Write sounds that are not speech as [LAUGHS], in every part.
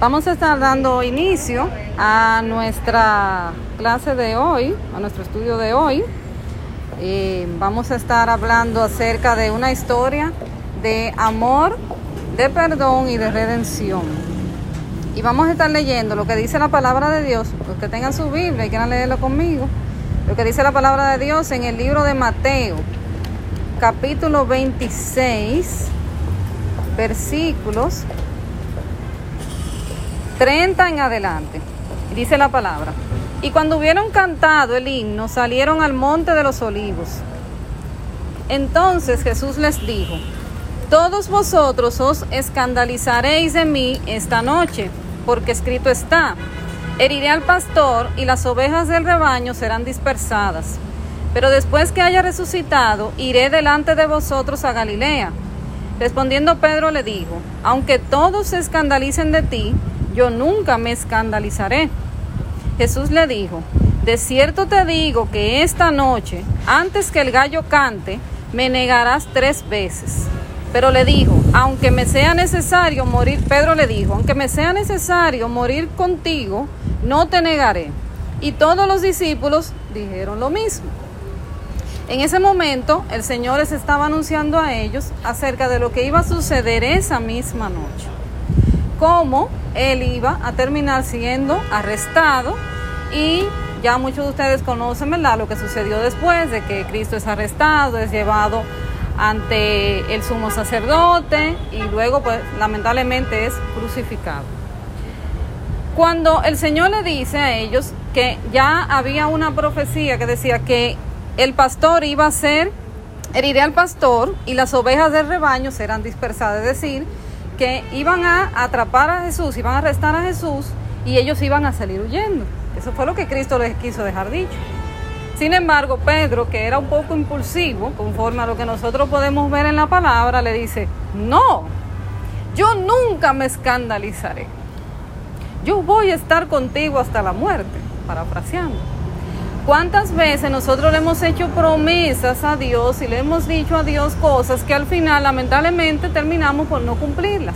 Vamos a estar dando inicio a nuestra clase de hoy, a nuestro estudio de hoy. Eh, vamos a estar hablando acerca de una historia de amor, de perdón y de redención. Y vamos a estar leyendo lo que dice la palabra de Dios, los que tengan su Biblia y quieran leerlo conmigo, lo que dice la palabra de Dios en el libro de Mateo, capítulo 26, versículos 30 en adelante. Dice la palabra. Y cuando hubieron cantado el himno, salieron al monte de los olivos. Entonces Jesús les dijo, todos vosotros os escandalizaréis de mí esta noche, porque escrito está, heriré al pastor y las ovejas del rebaño serán dispersadas. Pero después que haya resucitado, iré delante de vosotros a Galilea. Respondiendo Pedro le dijo, aunque todos se escandalicen de ti, yo nunca me escandalizaré. Jesús le dijo, de cierto te digo que esta noche, antes que el gallo cante, me negarás tres veces. Pero le dijo, aunque me sea necesario morir, Pedro le dijo, aunque me sea necesario morir contigo, no te negaré. Y todos los discípulos dijeron lo mismo. En ese momento el Señor les estaba anunciando a ellos acerca de lo que iba a suceder esa misma noche. Cómo él iba a terminar siendo arrestado y ya muchos de ustedes conocen ¿verdad? lo que sucedió después de que Cristo es arrestado, es llevado ante el sumo sacerdote y luego pues lamentablemente es crucificado. Cuando el Señor le dice a ellos que ya había una profecía que decía que el pastor iba a ser, heriré al pastor y las ovejas del rebaño serán dispersadas, es decir, que iban a atrapar a Jesús, iban a arrestar a Jesús y ellos iban a salir huyendo. Eso fue lo que Cristo les quiso dejar dicho. Sin embargo, Pedro, que era un poco impulsivo, conforme a lo que nosotros podemos ver en la palabra, le dice, no, yo nunca me escandalizaré. Yo voy a estar contigo hasta la muerte, parafraseando. ¿Cuántas veces nosotros le hemos hecho promesas a Dios y le hemos dicho a Dios cosas que al final lamentablemente terminamos por no cumplirlas?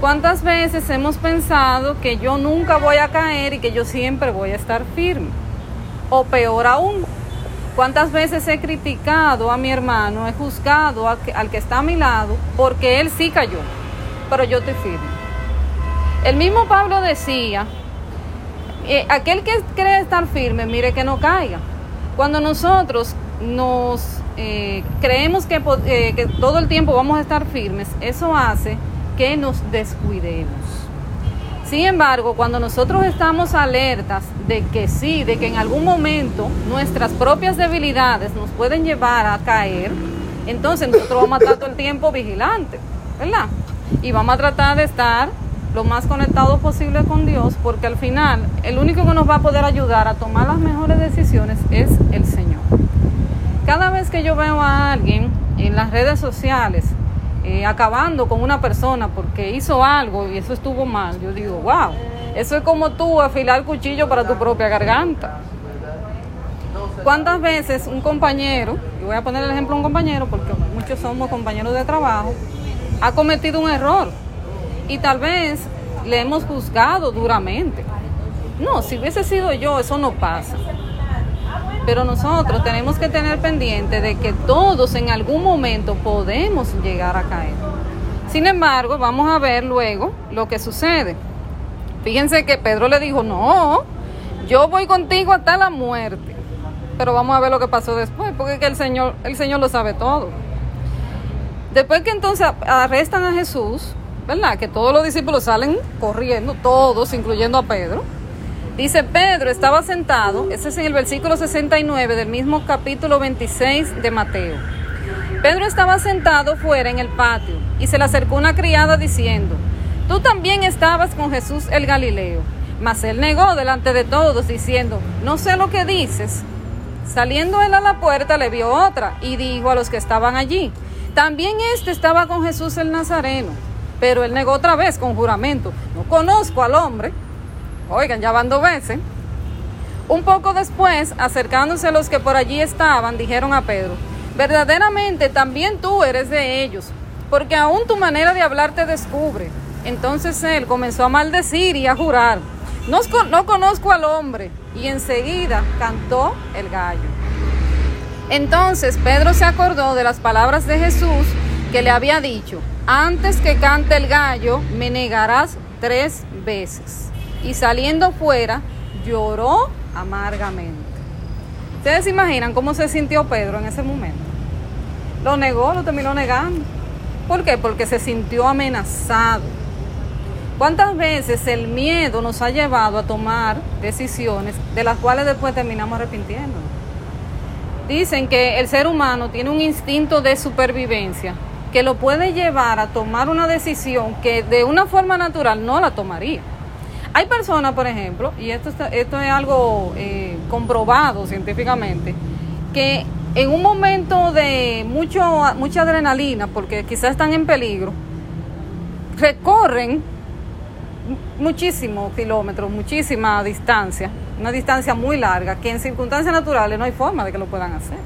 ¿Cuántas veces hemos pensado que yo nunca voy a caer y que yo siempre voy a estar firme? O peor aún, ¿cuántas veces he criticado a mi hermano, he juzgado al que, está a mi lado porque él sí cayó, pero yo estoy firme? El mismo Pablo decía aquel que cree estar firme, mire que no caiga. Cuando nosotros nos eh, creemos que, eh, que todo el tiempo vamos a estar firmes, eso hace que nos descuidemos. Sin embargo, cuando nosotros estamos alertas de que sí, de que en algún momento nuestras propias debilidades nos pueden llevar a caer, entonces nosotros vamos a estar todo el tiempo vigilantes, ¿verdad? Y vamos a tratar de estar lo más conectados posible con Dios, porque al final el único que nos va a poder ayudar a tomar las mejores decisiones es el Señor. Cada vez que yo veo a alguien en las redes sociales eh, acabando con una persona porque hizo algo y eso estuvo mal, yo digo, wow, eso es como tú afilar cuchillo para tu propia garganta. ¿Cuántas veces un compañero, y voy a poner el ejemplo de un compañero porque muchos somos compañeros de trabajo, ha cometido un error? Y tal vez le hemos juzgado duramente. No, si hubiese sido yo, eso no pasa. Pero nosotros tenemos que tener pendiente de que todos en algún momento podemos llegar a caer. Sin embargo, vamos a ver luego lo que sucede. Fíjense que Pedro le dijo, no, yo voy contigo hasta la muerte. Pero vamos a ver lo que pasó después, porque que el Señor, el Señor lo sabe todo. Después que entonces arrestan a Jesús, ¿verdad? Que todos los discípulos salen corriendo, todos, incluyendo a Pedro. Dice, Pedro estaba sentado, ese es en el versículo 69 del mismo capítulo 26 de Mateo. Pedro estaba sentado fuera en el patio y se le acercó una criada diciendo, tú también estabas con Jesús el Galileo. Mas él negó delante de todos diciendo, no sé lo que dices. Saliendo él a la puerta le vio otra y dijo a los que estaban allí, también este estaba con Jesús el Nazareno. Pero él negó otra vez con juramento. No conozco al hombre. Oigan, ya van dos veces. Un poco después, acercándose a los que por allí estaban, dijeron a Pedro, verdaderamente también tú eres de ellos, porque aún tu manera de hablar te descubre. Entonces él comenzó a maldecir y a jurar, no, no conozco al hombre. Y enseguida cantó el gallo. Entonces Pedro se acordó de las palabras de Jesús que le había dicho, antes que cante el gallo, me negarás tres veces. Y saliendo fuera, lloró amargamente. ¿Ustedes se imaginan cómo se sintió Pedro en ese momento? Lo negó, lo terminó negando. ¿Por qué? Porque se sintió amenazado. ¿Cuántas veces el miedo nos ha llevado a tomar decisiones de las cuales después terminamos arrepintiendo? Dicen que el ser humano tiene un instinto de supervivencia que lo puede llevar a tomar una decisión que de una forma natural no la tomaría. Hay personas, por ejemplo, y esto, esto es algo eh, comprobado científicamente, que en un momento de mucho, mucha adrenalina, porque quizás están en peligro, recorren muchísimos kilómetros, muchísima distancia, una distancia muy larga, que en circunstancias naturales no hay forma de que lo puedan hacer.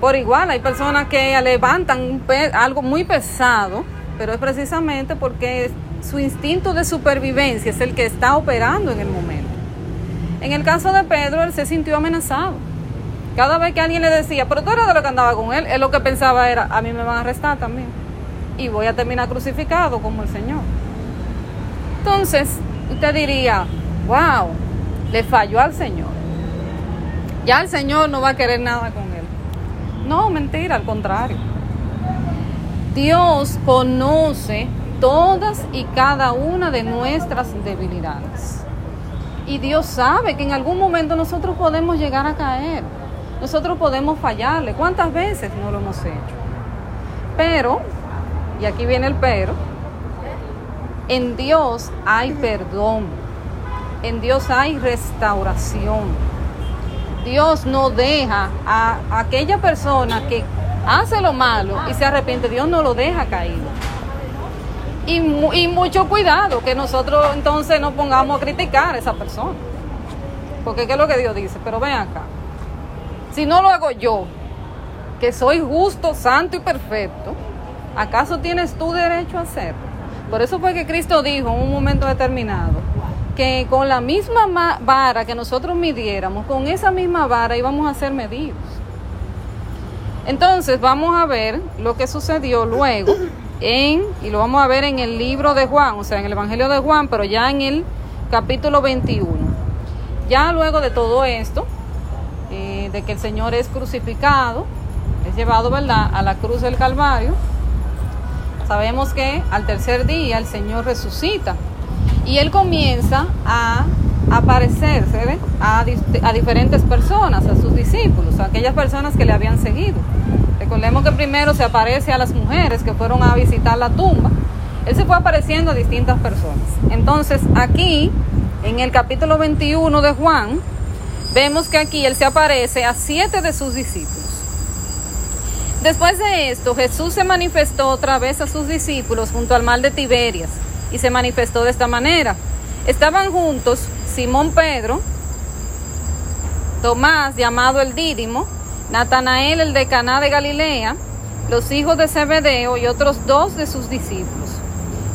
Por igual, hay personas que levantan algo muy pesado, pero es precisamente porque su instinto de supervivencia es el que está operando en el momento. En el caso de Pedro, él se sintió amenazado. Cada vez que alguien le decía, pero tú eres de lo que andaba con él, él lo que pensaba era, a mí me van a arrestar también. Y voy a terminar crucificado como el Señor. Entonces, usted diría, wow, le falló al Señor. Ya el Señor no va a querer nada con. No, mentira, al contrario. Dios conoce todas y cada una de nuestras debilidades. Y Dios sabe que en algún momento nosotros podemos llegar a caer. Nosotros podemos fallarle. ¿Cuántas veces no lo hemos hecho? Pero, y aquí viene el pero, en Dios hay perdón. En Dios hay restauración. Dios no deja a aquella persona que hace lo malo y se arrepiente. Dios no lo deja caído. Y, y, mucho cuidado que nosotros entonces no pongamos a criticar a esa persona. Porque ¿qué es lo que Dios dice? Pero ven acá. Si no lo hago yo, que soy justo, santo y perfecto, ¿acaso tienes tú derecho a hacerlo? Por eso fue que Cristo dijo en un momento determinado que con la misma vara que nosotros midiéramos, con esa misma vara íbamos a ser medidos. Entonces vamos a ver lo que sucedió luego en, y lo vamos a ver en el libro de Juan, o sea, en el Evangelio de Juan, pero ya en el capítulo 21. Ya luego de todo esto, eh, de que el Señor es crucificado, es llevado, ¿verdad?, a la cruz del Calvario, sabemos que al tercer día el Señor resucita y Él comienza a aparecerse a, a diferentes personas, a sus discípulos, a aquellas personas que le habían seguido. Recordemos que primero se aparece a las mujeres que fueron a visitar la tumba. Él se fue apareciendo a distintas personas. Entonces, aquí, en el capítulo 21 de Juan, vemos que aquí Él se aparece a siete de sus discípulos. Después de esto, Jesús se manifestó otra vez a sus discípulos junto al mar de Tiberias y se manifestó de esta manera. Estaban juntos Simón Pedro, Tomás llamado el Dídimo, Natanael el de Caná de Galilea, los hijos de Zebedeo y otros dos de sus discípulos.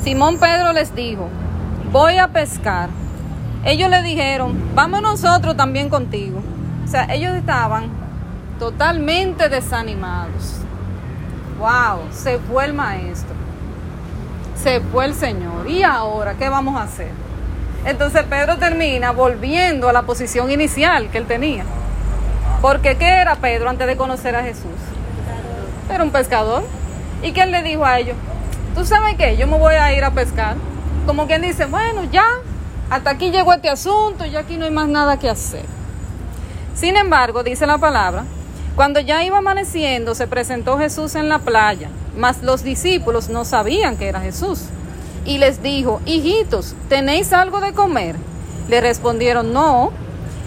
Simón Pedro les dijo, voy a pescar. Ellos le dijeron, vamos nosotros también contigo. O sea, ellos estaban totalmente desanimados. Wow, se fue el maestro. Se fue el Señor. ¿Y ahora qué vamos a hacer? Entonces Pedro termina volviendo a la posición inicial que él tenía. Porque ¿qué era Pedro antes de conocer a Jesús? Era un pescador. ¿Y qué le dijo a ellos? ¿Tú sabes qué? Yo me voy a ir a pescar. Como quien dice, bueno, ya, hasta aquí llegó este asunto, ya aquí no hay más nada que hacer. Sin embargo, dice la palabra, cuando ya iba amaneciendo, se presentó Jesús en la playa, mas los discípulos no sabían que era Jesús. Y les dijo, hijitos, ¿tenéis algo de comer? Le respondieron, no.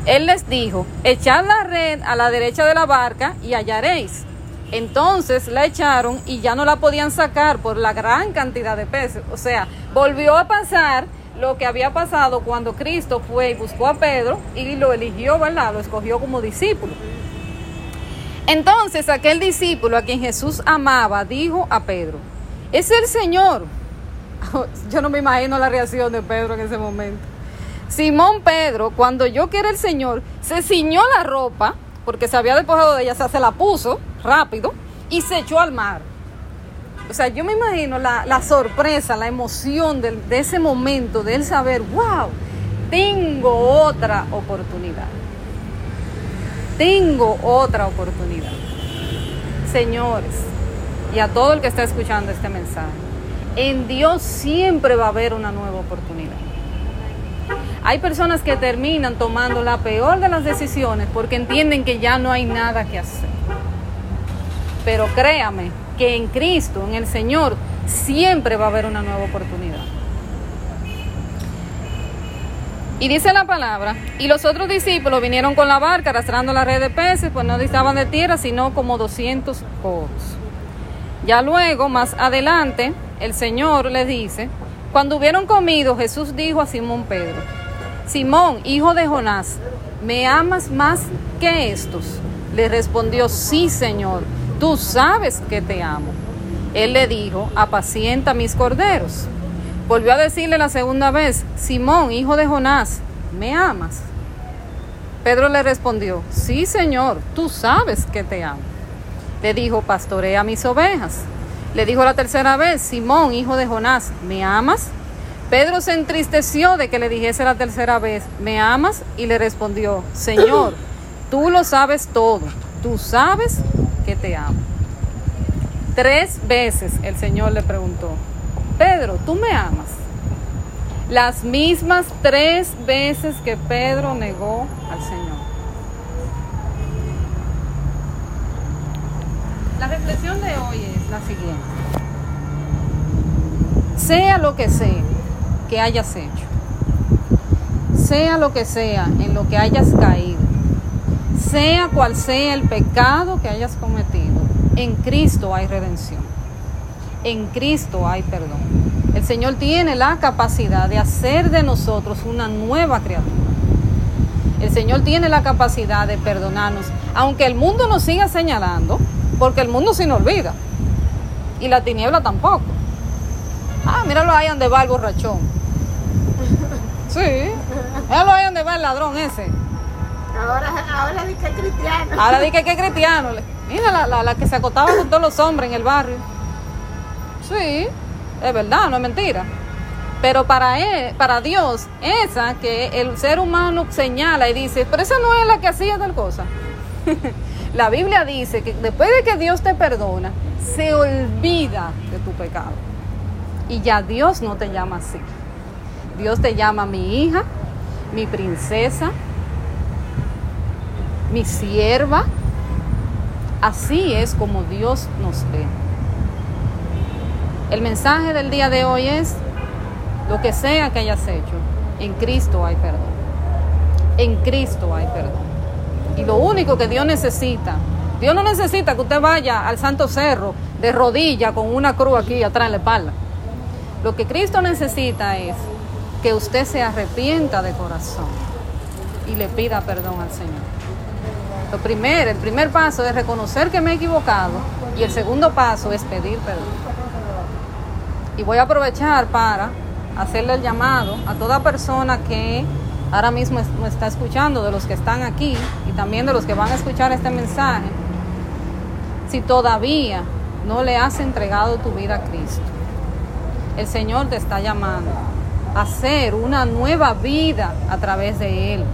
Él les dijo, echad la red a la derecha de la barca y hallaréis. Entonces la echaron y ya no la podían sacar por la gran cantidad de peces. O sea, volvió a pasar lo que había pasado cuando Cristo fue y buscó a Pedro y lo eligió, ¿verdad? Lo escogió como discípulo. Entonces aquel discípulo a quien Jesús amaba dijo a Pedro, es el Señor. [LAUGHS] yo no me imagino la reacción de Pedro en ese momento. Simón Pedro, cuando yo que era el Señor, se ciñó la ropa, porque se había despojado de ella, o sea, se la puso rápido y se echó al mar. O sea, yo me imagino la, sorpresa, la emoción de, de ese momento, de él saber, wow, tengo otra oportunidad. Tengo otra oportunidad. Señores, y a todo el que está escuchando este mensaje, en Dios siempre va a haber una nueva oportunidad. Hay personas que terminan tomando la peor de las decisiones porque entienden que ya no hay nada que hacer. Pero créame que en Cristo, en el Señor, siempre va a haber una nueva oportunidad. Y dice la palabra, y los otros discípulos vinieron con la barca arrastrando la red de peces, pues no distaban de tierra, sino como 200 codos. Ya luego, más adelante, el Señor les dice, cuando hubieron comido, Jesús dijo a Simón Pedro, Simón, hijo de Jonás, ¿me amas más que estos? Le respondió, sí, Señor, tú sabes que te amo. Él le dijo, apacienta mis corderos. Volvió a decirle la segunda vez, Simón, hijo de Jonás, ¿me amas? Pedro le respondió, sí, Señor, tú sabes que te amo. Le dijo, pastorea mis ovejas. Le dijo la tercera vez, Simón, hijo de Jonás, ¿me amas? Pedro se entristeció de que le dijese la tercera vez, ¿me amas? Y le respondió, Señor, tú lo sabes todo, tú sabes que te amo. Tres veces el Señor le preguntó, Pedro, ¿tú me amas? Las mismas tres veces que Pedro negó al Señor. La reflexión de hoy es la siguiente. Sea lo que sea que hayas hecho, sea lo que sea en lo que hayas caído, sea cual sea el pecado que hayas cometido, en Cristo hay redención en Cristo hay perdón. El Señor tiene la capacidad de hacer de nosotros una nueva criatura. El Señor tiene la capacidad de perdonarnos, aunque el mundo nos siga señalando, porque el mundo se nos olvida. Y la tiniebla tampoco. Ah, míralo ahí donde va el borrachón. Sí, míralo ahí donde va el ladrón ese. Ahora, ahora di que es cristiano. Ahora di que es cristiano. Mira la, la, la que se acotaba con todos los hombres en el barrio. Sí, es verdad, no es mentira. Pero para él, para Dios, esa que el ser humano señala y dice, pero esa no es la que hacía tal cosa. [LAUGHS] la Biblia dice que después de que Dios te perdona, se olvida de tu pecado. Y ya Dios no te llama así. Dios te llama mi hija, mi princesa, mi sierva. Así es como Dios nos ve. El mensaje del día de hoy es, lo que sea que hayas hecho, en Cristo hay perdón. En Cristo hay perdón. Y lo único que Dios necesita, Dios no necesita que usted vaya al Santo Cerro de rodilla con una cruz aquí atrás en la espalda. Lo que Cristo necesita es que usted se arrepienta de corazón y le pida perdón al Señor. Lo primero, el primer paso es reconocer que me he equivocado y el segundo paso es pedir perdón. Y voy a aprovechar para hacerle el llamado a toda persona que ahora mismo me está escuchando, de los que están aquí y también de los que van a escuchar este mensaje, si todavía no le has entregado tu vida a Cristo, el Señor te está llamando a hacer una nueva vida a través de Él,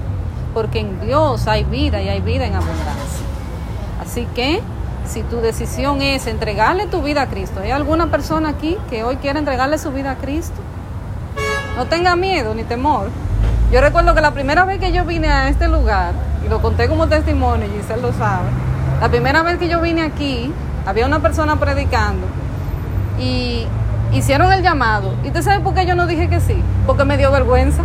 porque en Dios hay vida y hay vida en abundancia. Así que si tu decisión es entregarle tu vida a Cristo, ¿hay alguna persona aquí que hoy quiere entregarle su vida a Cristo? No tenga miedo ni temor. Yo recuerdo que la primera vez que yo vine a este lugar, y lo conté como testimonio, y Giselle lo sabe, la primera vez que yo vine aquí, había una persona predicando y hicieron el llamado. ¿Y usted sabe por qué yo no dije que sí? Porque me dio vergüenza.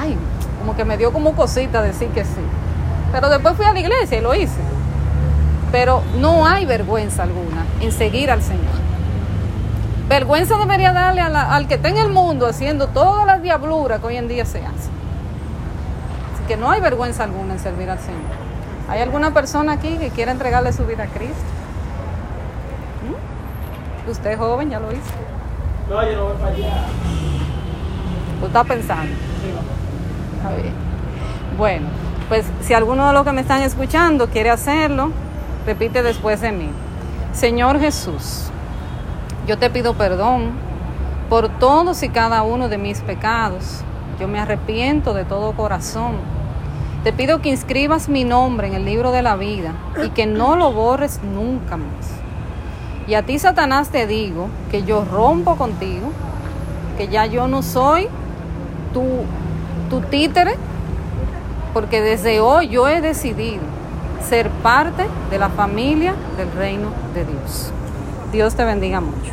Ay, como que me dio como cosita decir que sí. Pero después fui a la iglesia y lo hice. Pero no hay vergüenza alguna en seguir al Señor. Vergüenza debería darle al que está en el mundo haciendo todas las diabluras que hoy en día se hacen. Así que no hay vergüenza alguna en servir al Señor. ¿Hay alguna persona aquí que quiera entregarle su vida a Cristo? ¿Mm? Usted joven ya lo hizo. No, yo no voy para allá. Tú estás pensando. Está bien. Bueno, pues si alguno de los que me están escuchando quiere hacerlo, repite después de mí. Señor Jesús, yo te pido perdón por todos y cada uno de mis pecados. Yo me arrepiento de todo corazón. Te pido que inscribas mi nombre en el libro de la vida y que no lo borres nunca más. Y a ti, Satanás, te digo que yo rompo contigo, que ya yo no soy tu, tu títere, porque desde hoy yo he decidido ser parte de la familia del reino de Dios. Dios te bendiga mucho.